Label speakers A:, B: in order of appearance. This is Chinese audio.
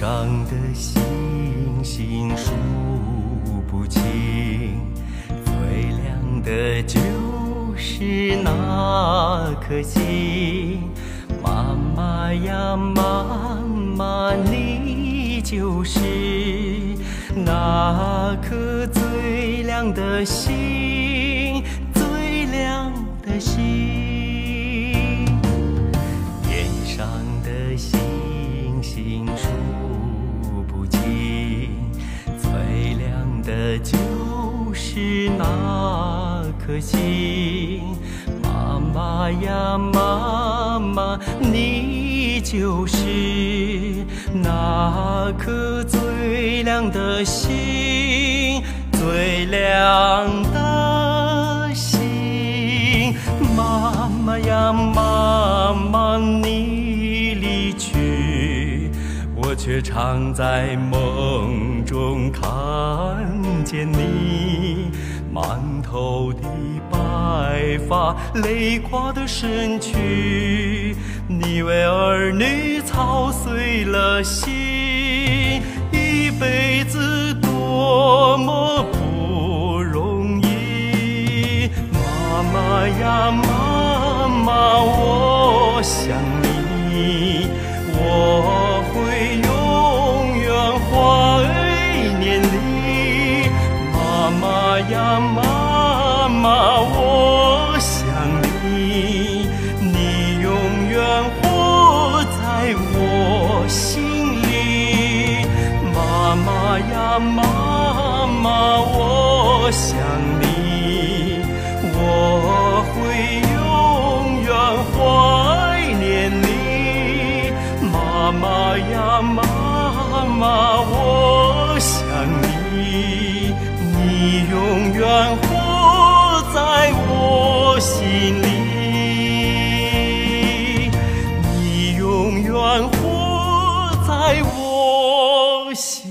A: 上的星星数不清。最亮的就是那颗星妈妈呀妈妈你就是那颗最亮的星就是那颗星。妈妈呀，妈妈，你就是那颗最亮的星，最亮的星。妈妈呀，妈妈，你离去，我却常在梦中看见你。满头的白发，累垮的身躯，你为儿女操碎了心，一辈子多么不容易。妈妈呀，妈妈，我想呀，妈妈，我想你，你永远活在我心里。妈妈呀，妈妈，我想你，愿活在我心。